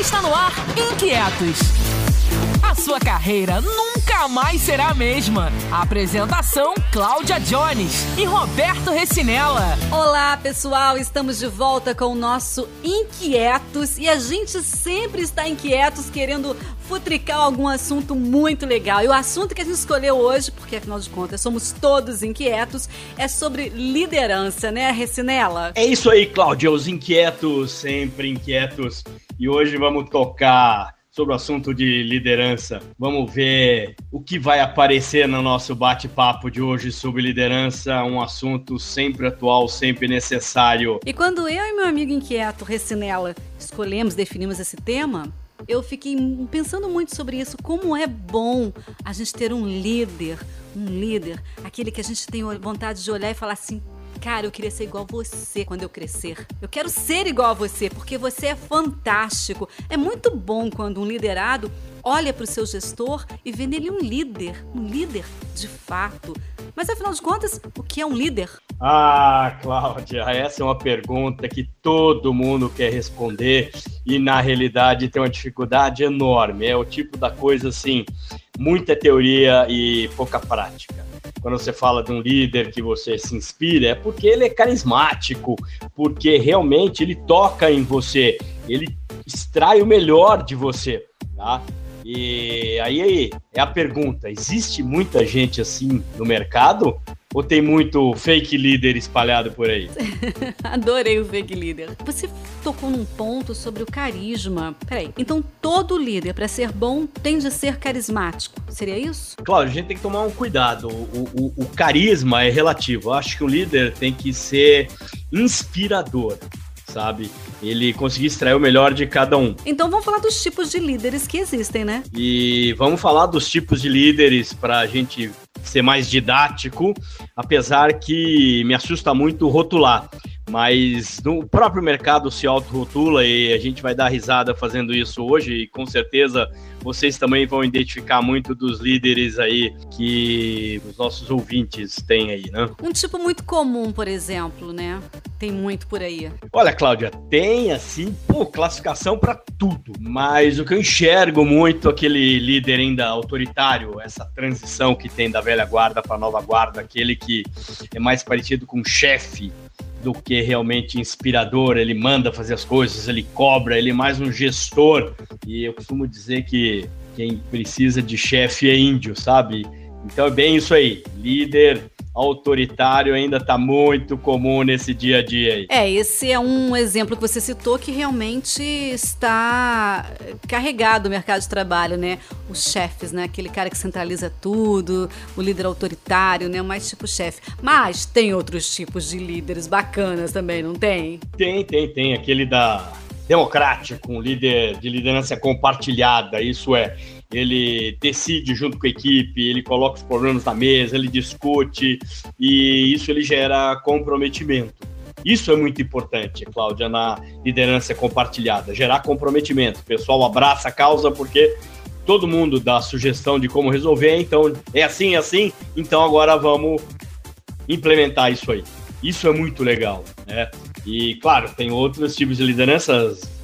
Está no ar Inquietos. A sua carreira nunca mais será a mesma. A apresentação: Cláudia Jones e Roberto Recinella. Olá, pessoal, estamos de volta com o nosso Inquietos e a gente sempre está inquietos querendo futricar algum assunto muito legal. E o assunto que a gente escolheu hoje, porque afinal de contas somos todos inquietos, é sobre liderança, né, Recinella? É isso aí, Cláudia, os inquietos, sempre inquietos. E hoje vamos tocar sobre o assunto de liderança. Vamos ver o que vai aparecer no nosso bate-papo de hoje sobre liderança, um assunto sempre atual, sempre necessário. E quando eu e meu amigo inquieto, Recinella, escolhemos, definimos esse tema, eu fiquei pensando muito sobre isso, como é bom a gente ter um líder, um líder, aquele que a gente tem vontade de olhar e falar assim, Cara, eu queria ser igual a você quando eu crescer. Eu quero ser igual a você, porque você é fantástico. É muito bom quando um liderado olha para o seu gestor e vê nele um líder, um líder de fato. Mas afinal de contas, o que é um líder? Ah, Cláudia, essa é uma pergunta que todo mundo quer responder e na realidade tem uma dificuldade enorme. É o tipo da coisa assim, muita teoria e pouca prática quando você fala de um líder que você se inspira, é porque ele é carismático, porque realmente ele toca em você, ele extrai o melhor de você, tá? E aí, é a pergunta: existe muita gente assim no mercado? Ou tem muito fake líder espalhado por aí? Adorei o fake líder. Você tocou num ponto sobre o carisma. Peraí, então todo líder, para ser bom, tem de ser carismático. Seria isso? Claro, a gente tem que tomar um cuidado. O, o, o carisma é relativo. Eu acho que o líder tem que ser inspirador sabe? Ele conseguir extrair o melhor de cada um. Então vamos falar dos tipos de líderes que existem, né? E vamos falar dos tipos de líderes para a gente ser mais didático, apesar que me assusta muito rotular. Mas no próprio mercado se auto-rotula e a gente vai dar risada fazendo isso hoje e com certeza vocês também vão identificar muito dos líderes aí que os nossos ouvintes têm aí, né? Um tipo muito comum, por exemplo, né? Tem muito por aí. Olha, Cláudia, tem assim, pô, classificação para tudo, mas o que eu enxergo muito aquele líder ainda autoritário, essa transição que tem da velha guarda para nova guarda, aquele que é mais parecido com chefe do que realmente inspirador, ele manda fazer as coisas, ele cobra, ele é mais um gestor. E eu costumo dizer que quem precisa de chefe é índio, sabe? Então é bem isso aí. Líder autoritário ainda está muito comum nesse dia a dia aí. É, esse é um exemplo que você citou que realmente está carregado o mercado de trabalho, né? Os chefes, né? Aquele cara que centraliza tudo, o líder autoritário, né? Mais tipo chefe. Mas tem outros tipos de líderes bacanas também, não tem? Tem, tem, tem. Aquele da democrático, um líder de liderança compartilhada, isso é ele decide junto com a equipe, ele coloca os problemas na mesa, ele discute e isso ele gera comprometimento. Isso é muito importante, Cláudia, na liderança compartilhada, gerar comprometimento. O pessoal abraça a causa porque todo mundo dá sugestão de como resolver, então é assim, é assim, então agora vamos implementar isso aí. Isso é muito legal, né? E claro, tem outros tipos de lideranças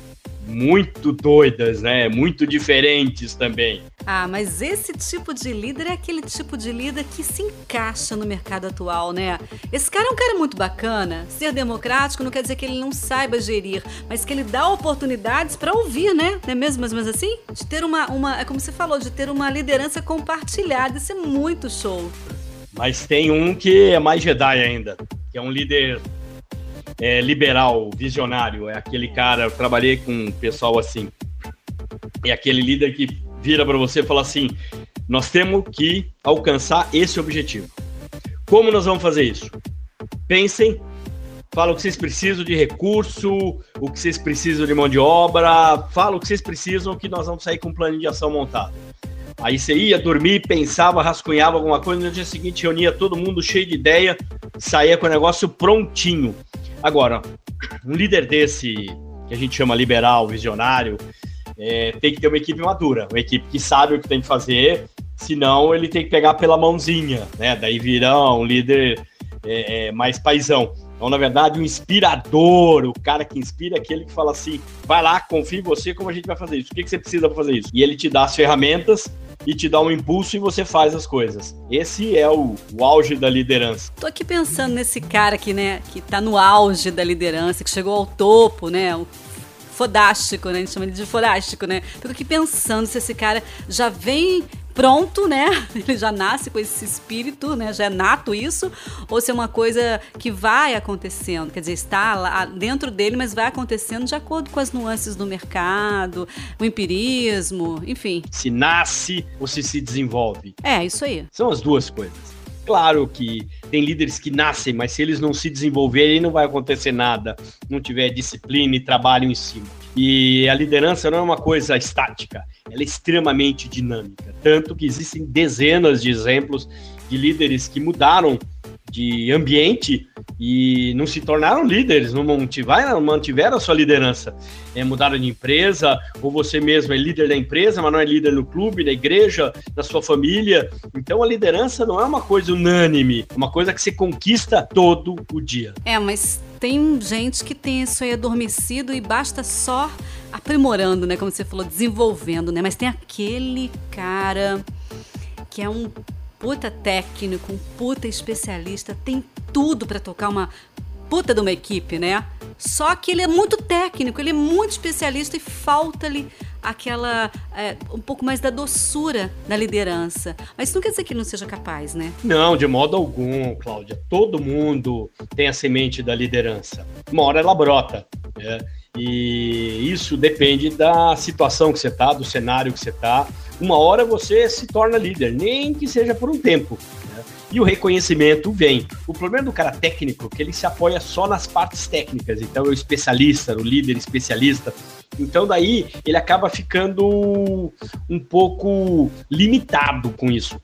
muito doidas, né? Muito diferentes também. Ah, mas esse tipo de líder é aquele tipo de líder que se encaixa no mercado atual, né? Esse cara é um cara muito bacana. Ser democrático não quer dizer que ele não saiba gerir, mas que ele dá oportunidades para ouvir, né? Não é mesmo mais ou menos assim? De ter uma, uma, é como você falou, de ter uma liderança compartilhada. Isso é muito show. Mas tem um que é mais Jedi ainda, que é um líder é, liberal, visionário, é aquele cara, eu trabalhei com um pessoal assim, é aquele líder que vira para você e fala assim: nós temos que alcançar esse objetivo. Como nós vamos fazer isso? Pensem, fala o que vocês precisam de recurso, o que vocês precisam de mão de obra, fala o que vocês precisam que nós vamos sair com um plano de ação montado. Aí você ia dormir, pensava, rascunhava alguma coisa, no dia seguinte reunia todo mundo cheio de ideia, saía com o negócio prontinho. Agora, um líder desse, que a gente chama liberal, visionário, é, tem que ter uma equipe madura, uma equipe que sabe o que tem que fazer, senão ele tem que pegar pela mãozinha, né? Daí virar um líder é, é, mais paisão. Então, na verdade, o inspirador, o cara que inspira, é aquele que fala assim: vai lá, confia em você, como a gente vai fazer isso? O que, que você precisa para fazer isso? E ele te dá as ferramentas e te dá um impulso e você faz as coisas. Esse é o, o, auge da liderança. Tô aqui pensando nesse cara aqui, né, que tá no auge da liderança, que chegou ao topo, né, o fodástico, né, a gente chama ele de fodástico, né. Fico aqui pensando se esse cara já vem pronto, né? Ele já nasce com esse espírito, né? Já é nato isso, ou se é uma coisa que vai acontecendo, quer dizer, está lá dentro dele, mas vai acontecendo de acordo com as nuances do mercado, o empirismo, enfim. Se nasce ou se se desenvolve. É, isso aí. São as duas coisas. Claro que tem líderes que nascem, mas se eles não se desenvolverem, não vai acontecer nada, não tiver disciplina e trabalho em cima. E a liderança não é uma coisa estática, ela é extremamente dinâmica. Tanto que existem dezenas de exemplos de líderes que mudaram de ambiente e não se tornaram líderes, não mantiveram, a sua liderança. É, mudaram de empresa, ou você mesmo é líder da empresa, mas não é líder no clube, na igreja, na sua família. Então a liderança não é uma coisa unânime, é uma coisa que você conquista todo o dia. É, mas tem gente que tem isso aí adormecido e basta só aprimorando, né? Como você falou, desenvolvendo, né? Mas tem aquele cara que é um puta técnico, um puta especialista, tem tudo para tocar uma puta de uma equipe, né? Só que ele é muito técnico, ele é muito especialista e falta-lhe aquela é, um pouco mais da doçura da liderança. Mas isso não quer dizer que ele não seja capaz, né? Não, de modo algum, Cláudia. Todo mundo tem a semente da liderança. Uma hora ela brota. Né? E isso depende da situação que você está, do cenário que você está. Uma hora você se torna líder, nem que seja por um tempo. Né? E o reconhecimento vem. O problema do cara técnico é que ele se apoia só nas partes técnicas. Então, é o especialista, o líder especialista. Então, daí ele acaba ficando um pouco limitado com isso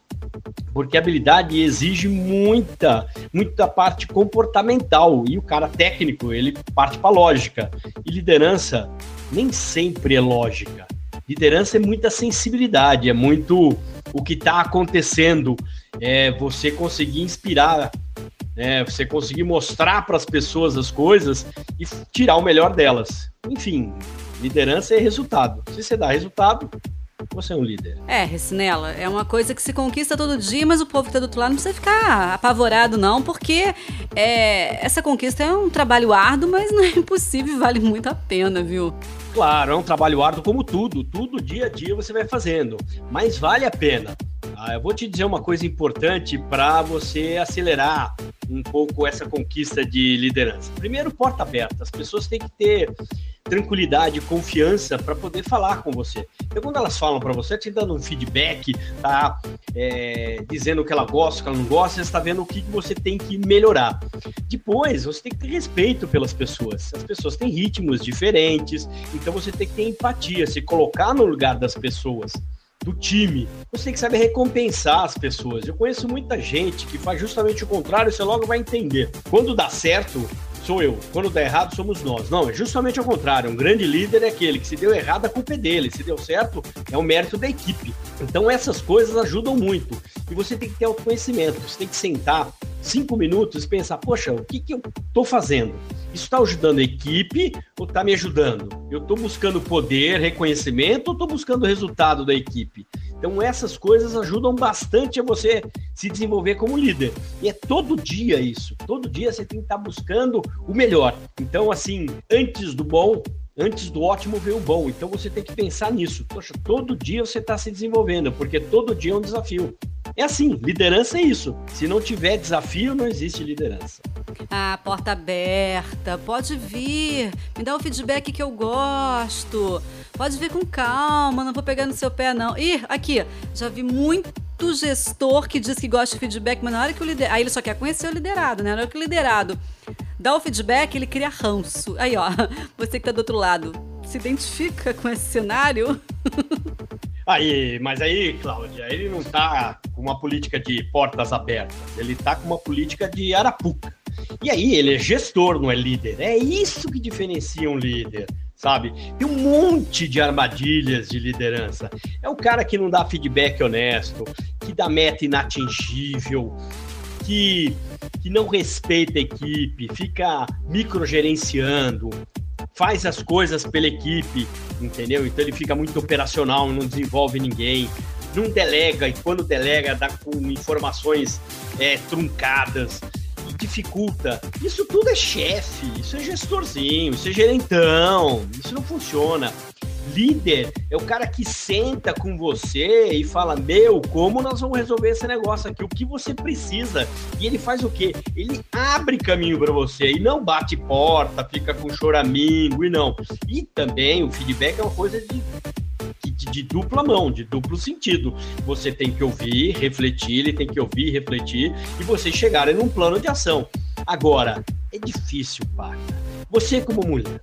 porque habilidade exige muita, muita parte comportamental e o cara técnico ele parte para lógica e liderança nem sempre é lógica. Liderança é muita sensibilidade, é muito o que está acontecendo, é você conseguir inspirar, é você conseguir mostrar para as pessoas as coisas e tirar o melhor delas. Enfim, liderança é resultado. Se você dá resultado, você é um líder. É, Recinela, é uma coisa que se conquista todo dia, mas o povo que tá do outro lado não precisa ficar apavorado, não, porque é, essa conquista é um trabalho árduo, mas não é impossível e vale muito a pena, viu? Claro, é um trabalho árduo como tudo. Tudo dia a dia você vai fazendo, mas vale a pena. Ah, eu vou te dizer uma coisa importante para você acelerar um pouco essa conquista de liderança. Primeiro, porta aberta. As pessoas têm que ter tranquilidade, confiança para poder falar com você. Então, quando elas falam para você, te dando um feedback, tá é, dizendo o que ela gosta, o que ela não gosta, você está vendo o que você tem que melhorar. Depois, você tem que ter respeito pelas pessoas. As pessoas têm ritmos diferentes, então você tem que ter empatia, se colocar no lugar das pessoas do time. Você tem que saber recompensar as pessoas. Eu conheço muita gente que faz justamente o contrário, você logo vai entender. Quando dá certo, sou eu. Quando dá errado, somos nós. Não, é justamente ao contrário. Um grande líder é aquele que se deu errado, a culpa é dele. Se deu certo, é o mérito da equipe. Então essas coisas ajudam muito. E você tem que ter autoconhecimento. Você tem que sentar cinco minutos e pensar, poxa, o que, que eu estou fazendo? Isso está ajudando a equipe ou está me ajudando? Eu estou buscando poder, reconhecimento ou estou buscando o resultado da equipe? Então essas coisas ajudam bastante a você se desenvolver como líder. E é todo dia isso. Todo dia você tem que estar buscando o melhor. Então, assim, antes do bom, antes do ótimo veio o bom. Então você tem que pensar nisso. Poxa, todo dia você está se desenvolvendo, porque todo dia é um desafio. É assim, liderança é isso. Se não tiver desafio, não existe liderança. Ah, porta aberta, pode vir, me dá o feedback que eu gosto. Pode vir com calma, não vou pegar no seu pé, não. Ih, aqui, já vi muito gestor que diz que gosta de feedback, mas na hora que o liderado. Aí ele só quer conhecer o liderado, né? Na hora que o liderado dá o feedback, ele cria ranço. Aí, ó, você que tá do outro lado, se identifica com esse cenário? Aí, mas aí, Cláudia, ele não tá com uma política de portas abertas, ele tá com uma política de arapuca. E aí, ele é gestor, não é líder. É isso que diferencia um líder sabe? Tem um monte de armadilhas de liderança. É o cara que não dá feedback honesto, que dá meta inatingível, que que não respeita a equipe, fica microgerenciando, faz as coisas pela equipe, entendeu? Então ele fica muito operacional, não desenvolve ninguém, não delega, e quando delega, dá com informações é, truncadas e dificulta. Isso tudo é chefe, isso é gestorzinho, isso é gerentão, isso não funciona. Líder é o cara que senta com você e fala: Meu, como nós vamos resolver esse negócio aqui? O que você precisa? E ele faz o quê? Ele abre caminho para você e não bate porta, fica com choramingo e não. E também o feedback é uma coisa de de, dupla mão, de duplo sentido. Você tem que ouvir, refletir, ele tem que ouvir, refletir e vocês chegarem num plano de ação. Agora, é difícil, Paca. Você como mulher,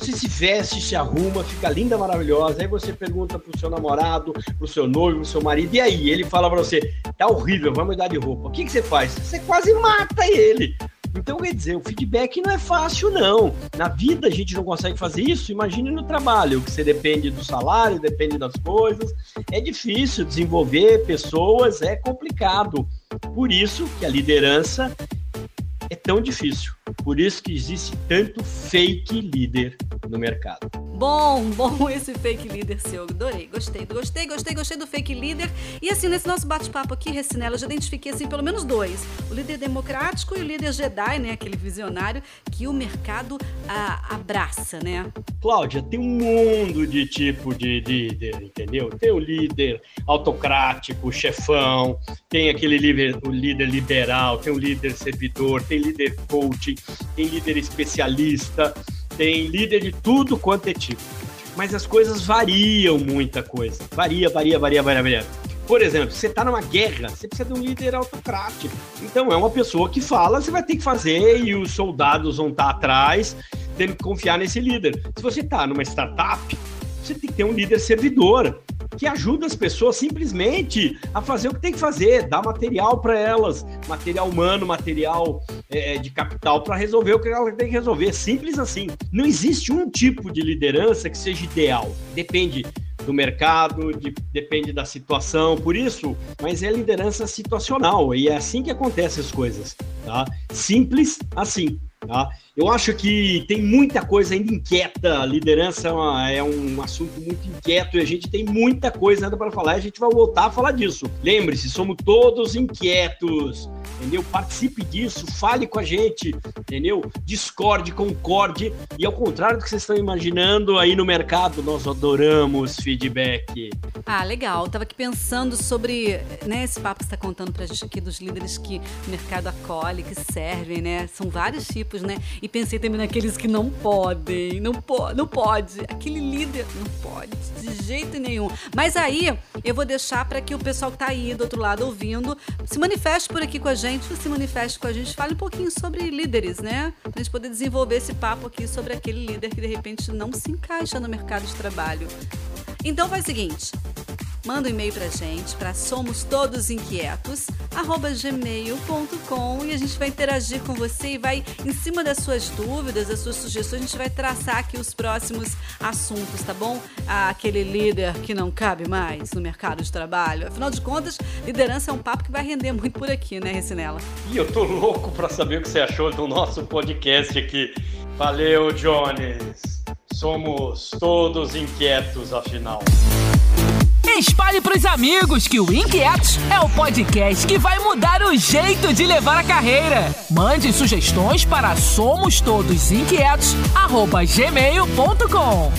você se veste, se arruma, fica linda, maravilhosa. Aí você pergunta pro seu namorado, pro seu noivo, pro seu marido, e aí? Ele fala pra você: tá horrível, vamos mudar de roupa. O que, que você faz? Você quase mata ele. Então, quer dizer, o feedback não é fácil, não. Na vida a gente não consegue fazer isso, imagine no trabalho, que você depende do salário, depende das coisas. É difícil desenvolver pessoas, é complicado. Por isso que a liderança é tão difícil. Por isso que existe tanto fake líder no mercado. Bom, bom esse fake líder seu. Adorei, gostei, gostei, gostei, gostei do fake líder. E assim, nesse nosso bate-papo aqui, Recinela, eu já identifiquei assim pelo menos dois: o líder democrático e o líder Jedi, né? Aquele visionário que o mercado ah, abraça, né? Cláudia, tem um mundo de tipo de líder, entendeu? Tem o líder autocrático, chefão, tem aquele líder, o líder liberal, tem o líder servidor, tem líder coaching, tem líder especialista tem líder de tudo quanto é tipo. Mas as coisas variam muita coisa. Varia, varia, varia, varia, varia. Por exemplo, você está numa guerra, você precisa de um líder autocrático. Então é uma pessoa que fala, você vai ter que fazer e os soldados vão estar tá atrás, tendo que confiar nesse líder. Se você está numa startup, você tem que ter um líder servidor que ajuda as pessoas simplesmente a fazer o que tem que fazer, dar material para elas, material humano, material é, de capital para resolver o que ela tem que resolver. Simples assim. Não existe um tipo de liderança que seja ideal. Depende do mercado, de, depende da situação, por isso, mas é liderança situacional e é assim que acontecem as coisas, tá? Simples assim. Tá? Eu acho que tem muita coisa ainda inquieta. A liderança é, é, um assunto muito inquieto e a gente tem muita coisa ainda para falar. E a gente vai voltar a falar disso. Lembre-se, somos todos inquietos entendeu? Participe disso, fale com a gente, entendeu? Discorde, concorde. E ao contrário do que vocês estão imaginando aí no mercado, nós adoramos feedback. Ah, legal. tava aqui pensando sobre né, esse papo que está contando pra gente aqui dos líderes que o mercado acolhe, que servem, né? São vários tipos, né? E pensei também naqueles que não podem, não, po não pode. Aquele líder não pode, de jeito nenhum. Mas aí eu vou deixar para que o pessoal que tá aí do outro lado ouvindo se manifeste por aqui com a gente, se manifeste com a gente, fale um pouquinho sobre líderes, né? Pra gente poder desenvolver esse papo aqui sobre aquele líder que de repente não se encaixa no mercado de trabalho. Então faz o seguinte, manda um e-mail pra gente para somos todos inquietos gmail.com e a gente vai interagir com você e vai em cima das suas dúvidas, das suas sugestões, a gente vai traçar aqui os próximos assuntos, tá bom? Aquele líder que não cabe mais no mercado de trabalho. Afinal de contas, liderança é um papo que vai render muito por aqui, né, Recinela? E eu tô louco para saber o que você achou do nosso podcast aqui. Valeu, Jones. Somos todos inquietos, afinal. Espalhe pros amigos que o Inquietos é o podcast que vai mudar o jeito de levar a carreira. Mande sugestões para somos todos inquietos@gmail.com.